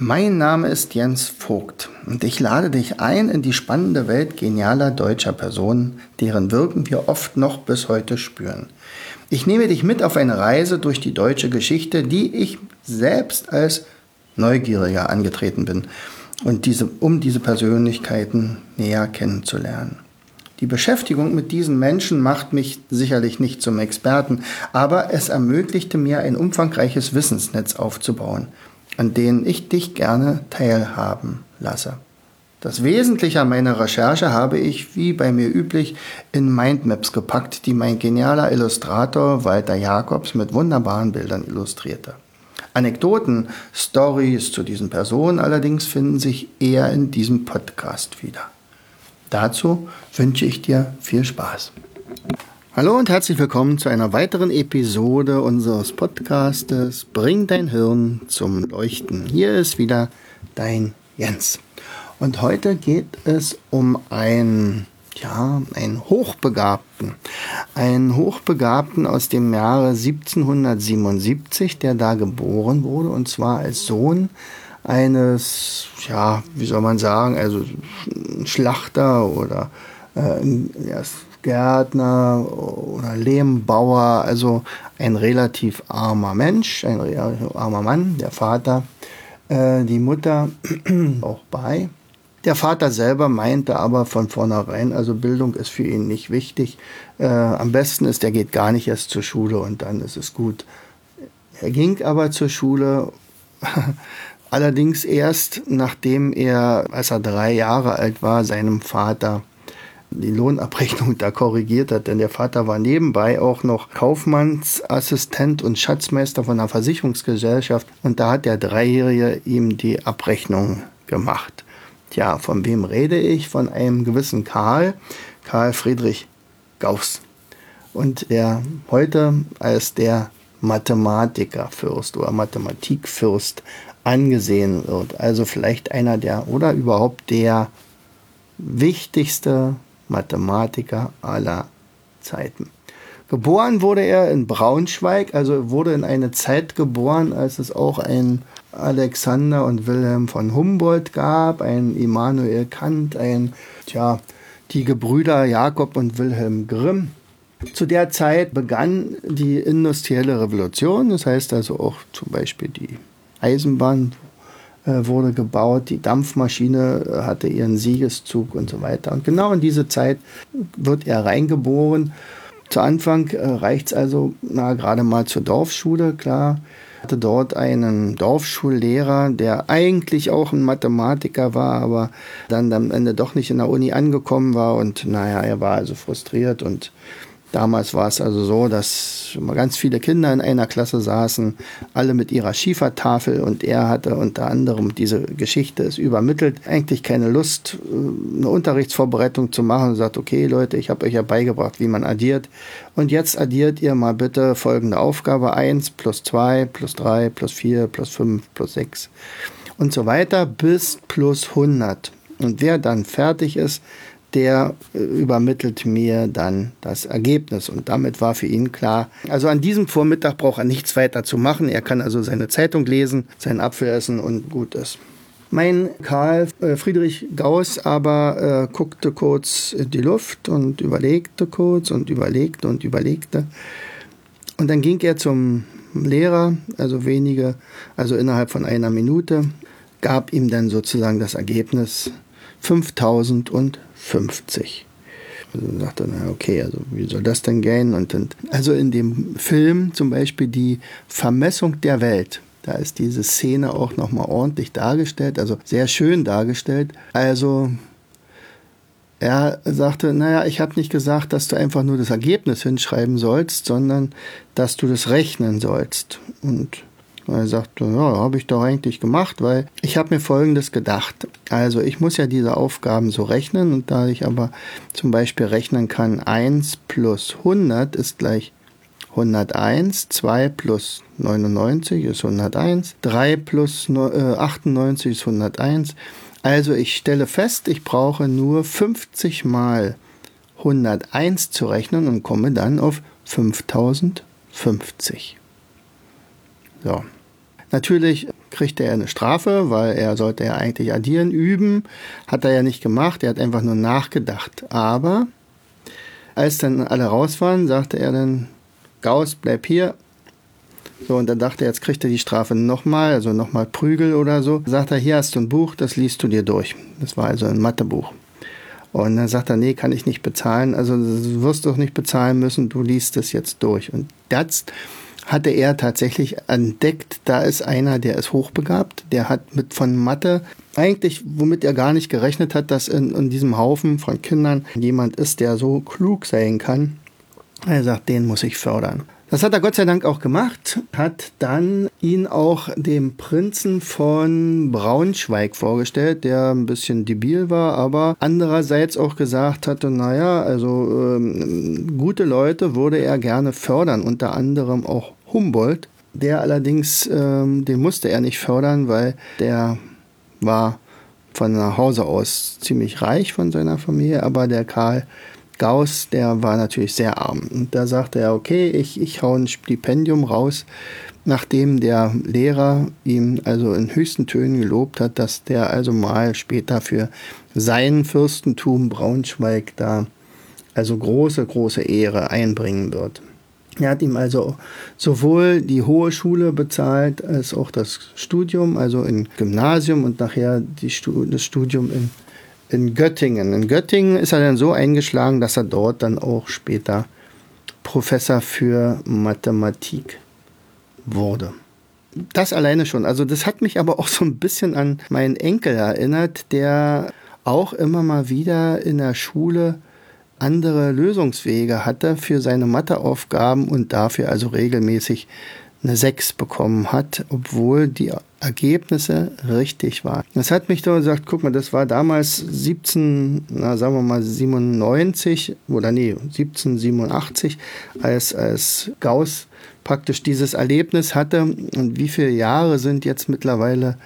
Mein Name ist Jens Vogt und ich lade dich ein in die spannende Welt genialer deutscher Personen, deren Wirken wir oft noch bis heute spüren. Ich nehme dich mit auf eine Reise durch die deutsche Geschichte, die ich selbst als Neugieriger angetreten bin und diese, um diese Persönlichkeiten näher kennenzulernen. Die Beschäftigung mit diesen Menschen macht mich sicherlich nicht zum Experten, aber es ermöglichte mir ein umfangreiches Wissensnetz aufzubauen an denen ich dich gerne teilhaben lasse. Das Wesentliche an meiner Recherche habe ich, wie bei mir üblich, in Mindmaps gepackt, die mein genialer Illustrator Walter Jacobs mit wunderbaren Bildern illustrierte. Anekdoten, Stories zu diesen Personen allerdings finden sich eher in diesem Podcast wieder. Dazu wünsche ich dir viel Spaß. Hallo und herzlich willkommen zu einer weiteren Episode unseres Podcastes Bring dein Hirn zum Leuchten. Hier ist wieder dein Jens. Und heute geht es um einen, ja, einen Hochbegabten. Einen Hochbegabten aus dem Jahre 1777, der da geboren wurde, und zwar als Sohn eines, ja, wie soll man sagen, also Schlachter oder äh, ja, Gärtner oder Lehmbauer, also ein relativ armer Mensch, ein armer Mann, der Vater, äh, die Mutter auch bei. Der Vater selber meinte aber von vornherein, also Bildung ist für ihn nicht wichtig. Äh, am besten ist, er geht gar nicht erst zur Schule und dann ist es gut. Er ging aber zur Schule, allerdings erst nachdem er, als er drei Jahre alt war, seinem Vater die Lohnabrechnung da korrigiert hat, denn der Vater war nebenbei auch noch Kaufmannsassistent und Schatzmeister von einer Versicherungsgesellschaft und da hat der Dreijährige ihm die Abrechnung gemacht. Tja, von wem rede ich? Von einem gewissen Karl, Karl Friedrich Gauss. Und der heute als der Mathematikerfürst oder Mathematikfürst angesehen wird. Also vielleicht einer der oder überhaupt der wichtigste Mathematiker aller Zeiten. Geboren wurde er in Braunschweig, also wurde in eine Zeit geboren, als es auch ein Alexander und Wilhelm von Humboldt gab, ein Immanuel Kant, ein, tja, die Gebrüder Jakob und Wilhelm Grimm. Zu der Zeit begann die industrielle Revolution, das heißt also auch zum Beispiel die Eisenbahn wurde gebaut, die Dampfmaschine äh, hatte ihren Siegeszug und so weiter. Und genau in diese Zeit wird er reingeboren. Zu Anfang äh, reicht es also na, gerade mal zur Dorfschule, klar. Hatte dort einen Dorfschullehrer, der eigentlich auch ein Mathematiker war, aber dann am Ende doch nicht in der Uni angekommen war und naja, er war also frustriert und Damals war es also so, dass ganz viele Kinder in einer Klasse saßen, alle mit ihrer Schiefertafel und er hatte unter anderem diese Geschichte ist übermittelt, eigentlich keine Lust, äh, eine Unterrichtsvorbereitung zu machen und sagt, okay Leute, ich habe euch ja beigebracht, wie man addiert und jetzt addiert ihr mal bitte folgende Aufgabe 1 plus 2 plus 3 plus 4 plus 5 plus 6 und so weiter bis plus 100. Und wer dann fertig ist, der äh, übermittelt mir dann das Ergebnis. Und damit war für ihn klar, also an diesem Vormittag braucht er nichts weiter zu machen. Er kann also seine Zeitung lesen, seinen Apfel essen und gut ist. Mein Karl äh, Friedrich Gauss aber äh, guckte kurz in die Luft und überlegte kurz und überlegte und überlegte. Und dann ging er zum Lehrer, also wenige, also innerhalb von einer Minute, gab ihm dann sozusagen das Ergebnis 5050. Also sagte er, okay, also wie soll das denn gehen? Und dann, also in dem Film zum Beispiel die Vermessung der Welt, da ist diese Szene auch nochmal ordentlich dargestellt, also sehr schön dargestellt. Also er sagte, naja, ich habe nicht gesagt, dass du einfach nur das Ergebnis hinschreiben sollst, sondern dass du das rechnen sollst. Und Er sagte, ja, habe ich doch eigentlich gemacht, weil ich habe mir Folgendes gedacht. Also ich muss ja diese Aufgaben so rechnen und da ich aber zum Beispiel rechnen kann, 1 plus 100 ist gleich 101, 2 plus 99 ist 101, 3 plus 98 ist 101. Also ich stelle fest, ich brauche nur 50 mal 101 zu rechnen und komme dann auf 5050. So. Natürlich kriegt er eine Strafe, weil er sollte ja eigentlich addieren üben. Hat er ja nicht gemacht, er hat einfach nur nachgedacht. Aber als dann alle raus waren, sagte er dann, Gauss, bleib hier. So, und dann dachte er, jetzt kriegt er die Strafe nochmal, also nochmal Prügel oder so. Sagt er, hier hast du ein Buch, das liest du dir durch. Das war also ein Mathebuch. Und dann sagt er, nee, kann ich nicht bezahlen. Also du wirst doch nicht bezahlen müssen, du liest es jetzt durch. Und jetzt hatte er tatsächlich entdeckt, da ist einer, der ist hochbegabt, der hat mit von Mathe eigentlich, womit er gar nicht gerechnet hat, dass in, in diesem Haufen von Kindern jemand ist, der so klug sein kann. Er sagt, den muss ich fördern. Das hat er Gott sei Dank auch gemacht, hat dann ihn auch dem Prinzen von Braunschweig vorgestellt, der ein bisschen debil war, aber andererseits auch gesagt hatte, naja, also ähm, gute Leute würde er gerne fördern, unter anderem auch Humboldt. Der allerdings, ähm, den musste er nicht fördern, weil der war von Hause aus ziemlich reich von seiner Familie, aber der Karl Gauss, der war natürlich sehr arm. Und da sagte er, okay, ich, ich hau ein Stipendium raus, nachdem der Lehrer ihm also in höchsten Tönen gelobt hat, dass der also mal später für sein Fürstentum Braunschweig da also große, große Ehre einbringen wird. Er hat ihm also sowohl die hohe Schule bezahlt als auch das Studium, also im Gymnasium und nachher die, das Studium in in Göttingen. In Göttingen ist er dann so eingeschlagen, dass er dort dann auch später Professor für Mathematik wurde. Das alleine schon. Also das hat mich aber auch so ein bisschen an meinen Enkel erinnert, der auch immer mal wieder in der Schule andere Lösungswege hatte für seine Matheaufgaben und dafür also regelmäßig eine 6 bekommen hat, obwohl die Ergebnisse richtig waren. Das hat mich doch gesagt, guck mal, das war damals 17, na, sagen wir mal 97 oder nee, 1787, als, als Gauss praktisch dieses Erlebnis hatte und wie viele Jahre sind jetzt mittlerweile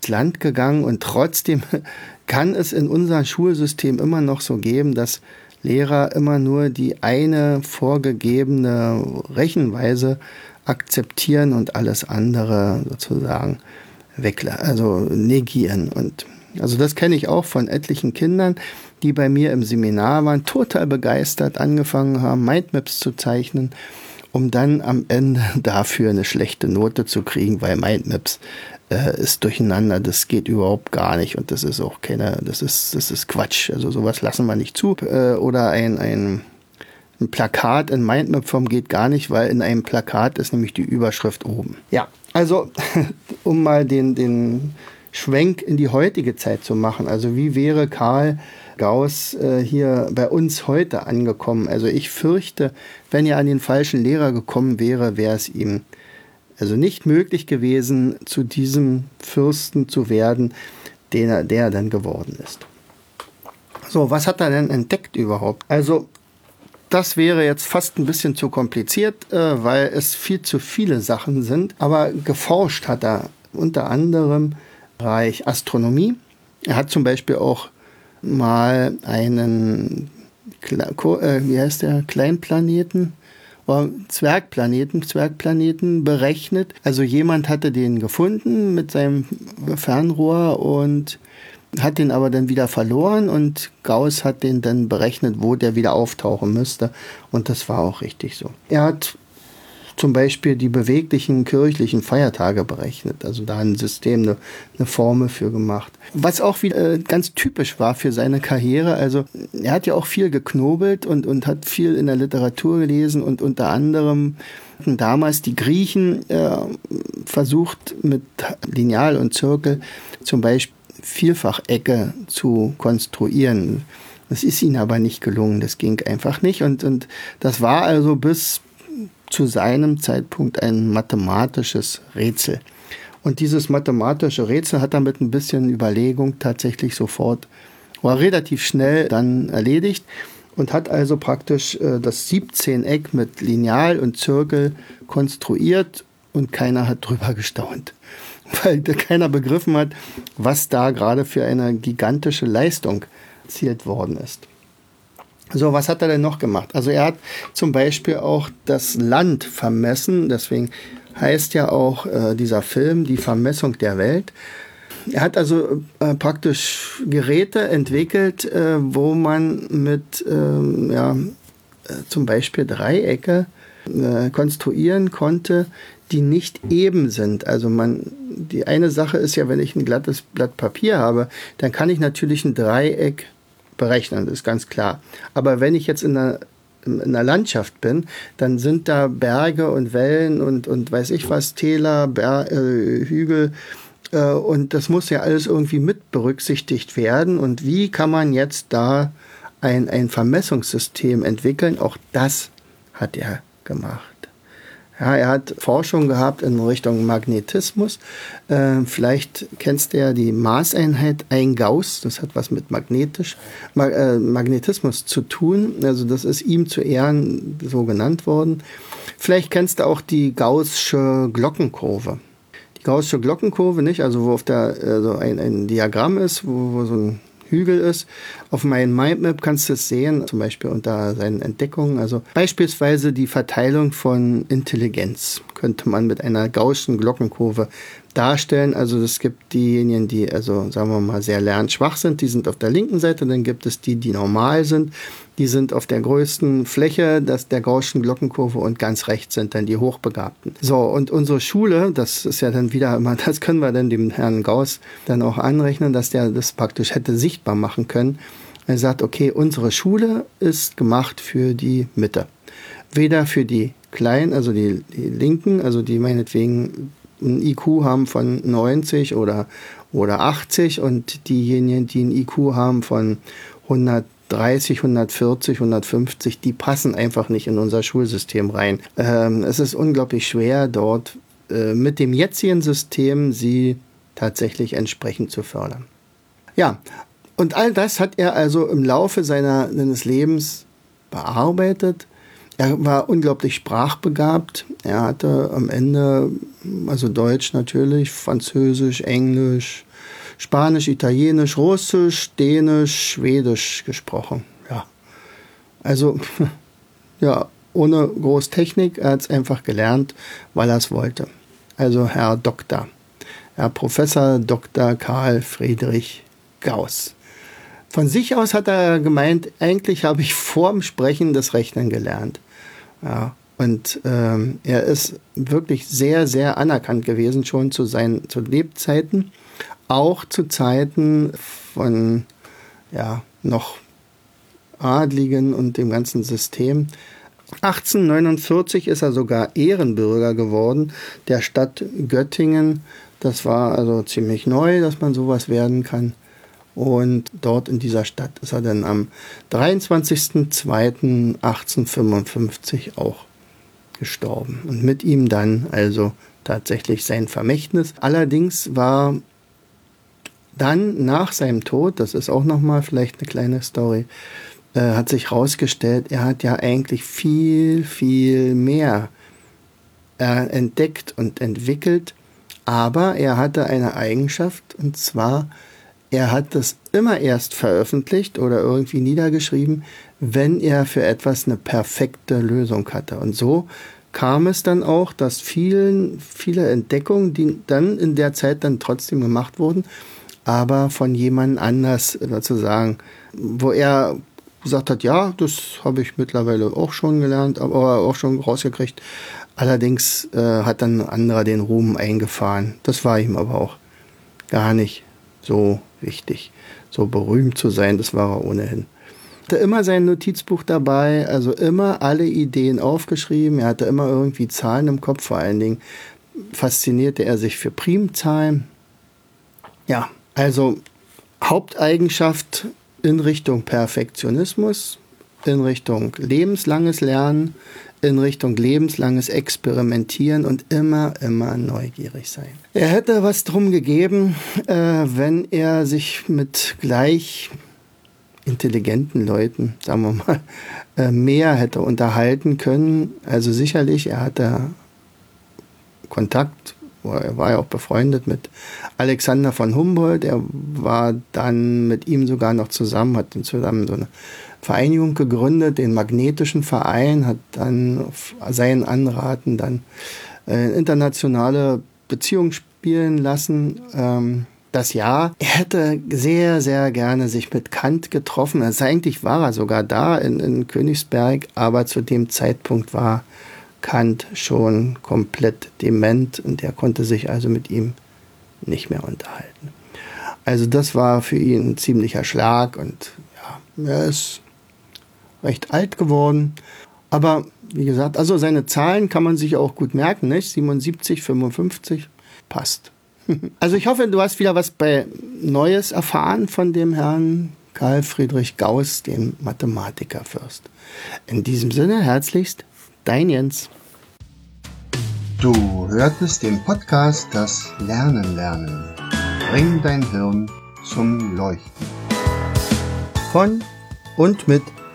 ins Land gegangen und trotzdem kann es in unserem Schulsystem immer noch so geben, dass Lehrer immer nur die eine vorgegebene Rechenweise akzeptieren und alles andere sozusagen weg, also negieren. Und also das kenne ich auch von etlichen Kindern, die bei mir im Seminar waren, total begeistert angefangen haben, Mindmaps zu zeichnen, um dann am Ende dafür eine schlechte Note zu kriegen, weil Mindmaps äh, ist durcheinander, das geht überhaupt gar nicht und das ist auch keine, das ist, das ist Quatsch. Also sowas lassen wir nicht zu. Äh, oder ein, ein ein Plakat in Mindmap-Form geht gar nicht, weil in einem Plakat ist nämlich die Überschrift oben. Ja, also um mal den, den Schwenk in die heutige Zeit zu machen. Also wie wäre Karl Gauss äh, hier bei uns heute angekommen? Also ich fürchte, wenn er an den falschen Lehrer gekommen wäre, wäre es ihm also nicht möglich gewesen, zu diesem Fürsten zu werden, den er, der er dann geworden ist. So, was hat er denn entdeckt überhaupt? Also das wäre jetzt fast ein bisschen zu kompliziert, äh, weil es viel zu viele Sachen sind. Aber geforscht hat er unter anderem Bereich Astronomie. Er hat zum Beispiel auch mal einen, äh, wie heißt der, Kleinplaneten, Zwergplaneten, Zwergplaneten berechnet. Also jemand hatte den gefunden mit seinem Fernrohr und hat den aber dann wieder verloren und Gauss hat den dann berechnet, wo der wieder auftauchen müsste. Und das war auch richtig so. Er hat zum Beispiel die beweglichen kirchlichen Feiertage berechnet, also da ein System, eine, eine Formel für gemacht. Was auch wieder äh, ganz typisch war für seine Karriere, also er hat ja auch viel geknobelt und, und hat viel in der Literatur gelesen und unter anderem damals die Griechen äh, versucht mit Lineal und Zirkel zum Beispiel Vierfachecke zu konstruieren. Das ist ihnen aber nicht gelungen, das ging einfach nicht. Und, und das war also bis zu seinem Zeitpunkt ein mathematisches Rätsel. Und dieses mathematische Rätsel hat er mit ein bisschen Überlegung tatsächlich sofort, war relativ schnell dann erledigt und hat also praktisch äh, das 17-Eck mit Lineal und Zirkel konstruiert und keiner hat drüber gestaunt, weil keiner begriffen hat, was da gerade für eine gigantische Leistung erzielt worden ist. So, was hat er denn noch gemacht? Also er hat zum Beispiel auch das Land vermessen, deswegen heißt ja auch äh, dieser Film Die Vermessung der Welt. Er hat also äh, praktisch Geräte entwickelt, äh, wo man mit ähm, ja, äh, zum Beispiel Dreiecke äh, konstruieren konnte, die nicht eben sind. Also man, die eine Sache ist ja, wenn ich ein glattes Blatt Papier habe, dann kann ich natürlich ein Dreieck berechnen, das ist ganz klar. Aber wenn ich jetzt in einer, in einer Landschaft bin, dann sind da Berge und Wellen und, und weiß ich was, Täler, Ber äh, Hügel. Äh, und das muss ja alles irgendwie mit berücksichtigt werden. Und wie kann man jetzt da ein, ein Vermessungssystem entwickeln? Auch das hat er gemacht. Ja, er hat Forschung gehabt in Richtung Magnetismus. Äh, vielleicht kennst du ja die Maßeinheit ein Gauss. Das hat was mit magnetisch, Mag äh, Magnetismus zu tun. Also das ist ihm zu Ehren so genannt worden. Vielleicht kennst du auch die Gaußsche Glockenkurve. Die Gaußsche Glockenkurve, nicht? Also wo auf der also ein, ein Diagramm ist, wo, wo so ein Hügel ist. Auf meinem Mindmap kannst du es sehen, zum Beispiel unter seinen Entdeckungen. Also beispielsweise die Verteilung von Intelligenz könnte man mit einer gaußschen Glockenkurve darstellen. Also es gibt diejenigen, die also sagen wir mal sehr lernschwach sind, die sind auf der linken Seite. Dann gibt es die, die normal sind. Die sind auf der größten Fläche das der Gaußschen Glockenkurve und ganz rechts sind dann die Hochbegabten. So, und unsere Schule, das ist ja dann wieder immer, das können wir dann dem Herrn Gauss dann auch anrechnen, dass der das praktisch hätte sichtbar machen können. Er sagt, okay, unsere Schule ist gemacht für die Mitte. Weder für die Kleinen, also die, die Linken, also die meinetwegen ein IQ haben von 90 oder, oder 80 und diejenigen, die ein IQ haben von 130, 140, 150, die passen einfach nicht in unser Schulsystem rein. Ähm, es ist unglaublich schwer, dort äh, mit dem jetzigen System sie tatsächlich entsprechend zu fördern. Ja, und all das hat er also im Laufe seiner, seines Lebens bearbeitet er war unglaublich sprachbegabt. Er hatte am Ende, also Deutsch natürlich, Französisch, Englisch, Spanisch, Italienisch, Russisch, Dänisch, Schwedisch gesprochen. Ja. Also, ja, ohne groß Technik. Er hat es einfach gelernt, weil er es wollte. Also Herr Doktor. Herr Professor Dr. Karl Friedrich Gauss. Von sich aus hat er gemeint, eigentlich habe ich vorm Sprechen das Rechnen gelernt. Ja, und ähm, er ist wirklich sehr, sehr anerkannt gewesen, schon zu seinen zu Lebzeiten, auch zu Zeiten von ja, noch Adligen und dem ganzen System. 1849 ist er sogar Ehrenbürger geworden der Stadt Göttingen. Das war also ziemlich neu, dass man sowas werden kann. Und dort in dieser Stadt ist er dann am 23.02.1855 auch gestorben. Und mit ihm dann also tatsächlich sein Vermächtnis. Allerdings war dann nach seinem Tod, das ist auch nochmal vielleicht eine kleine Story, äh, hat sich herausgestellt, er hat ja eigentlich viel, viel mehr äh, entdeckt und entwickelt, aber er hatte eine Eigenschaft und zwar er hat das immer erst veröffentlicht oder irgendwie niedergeschrieben, wenn er für etwas eine perfekte Lösung hatte. Und so kam es dann auch, dass vielen, viele Entdeckungen, die dann in der Zeit dann trotzdem gemacht wurden, aber von jemand anders sozusagen, wo er gesagt hat, ja, das habe ich mittlerweile auch schon gelernt, aber auch schon rausgekriegt. Allerdings äh, hat dann ein anderer den Ruhm eingefahren. Das war ihm aber auch gar nicht so wichtig. So berühmt zu sein, das war er ohnehin. Er hatte immer sein Notizbuch dabei, also immer alle Ideen aufgeschrieben. Er hatte immer irgendwie Zahlen im Kopf, vor allen Dingen faszinierte er sich für Primzahlen. Ja, also Haupteigenschaft in Richtung Perfektionismus, in Richtung lebenslanges Lernen, in Richtung lebenslanges Experimentieren und immer, immer neugierig sein. Er hätte was drum gegeben, äh, wenn er sich mit gleich intelligenten Leuten, sagen wir mal, äh, mehr hätte unterhalten können. Also sicherlich, er hatte Kontakt, er war ja auch befreundet mit Alexander von Humboldt. Er war dann mit ihm sogar noch zusammen, hat zusammen so eine Vereinigung gegründet, den Magnetischen Verein, hat dann auf seinen Anraten dann äh, internationale Beziehungen spielen lassen. Ähm, das Jahr. Er hätte sehr, sehr gerne sich mit Kant getroffen. Also eigentlich war er sogar da in, in Königsberg, aber zu dem Zeitpunkt war Kant schon komplett dement und er konnte sich also mit ihm nicht mehr unterhalten. Also das war für ihn ein ziemlicher Schlag und ja, er ist recht alt geworden. Aber wie gesagt, also seine Zahlen kann man sich auch gut merken, nicht? 77, 55, passt. Also ich hoffe, du hast wieder was bei Neues erfahren von dem Herrn Karl Friedrich Gauss, dem Mathematikerfürst. In diesem Sinne herzlichst, dein Jens. Du hörtest den Podcast Das Lernen lernen. Bring dein Hirn zum Leuchten. Von und mit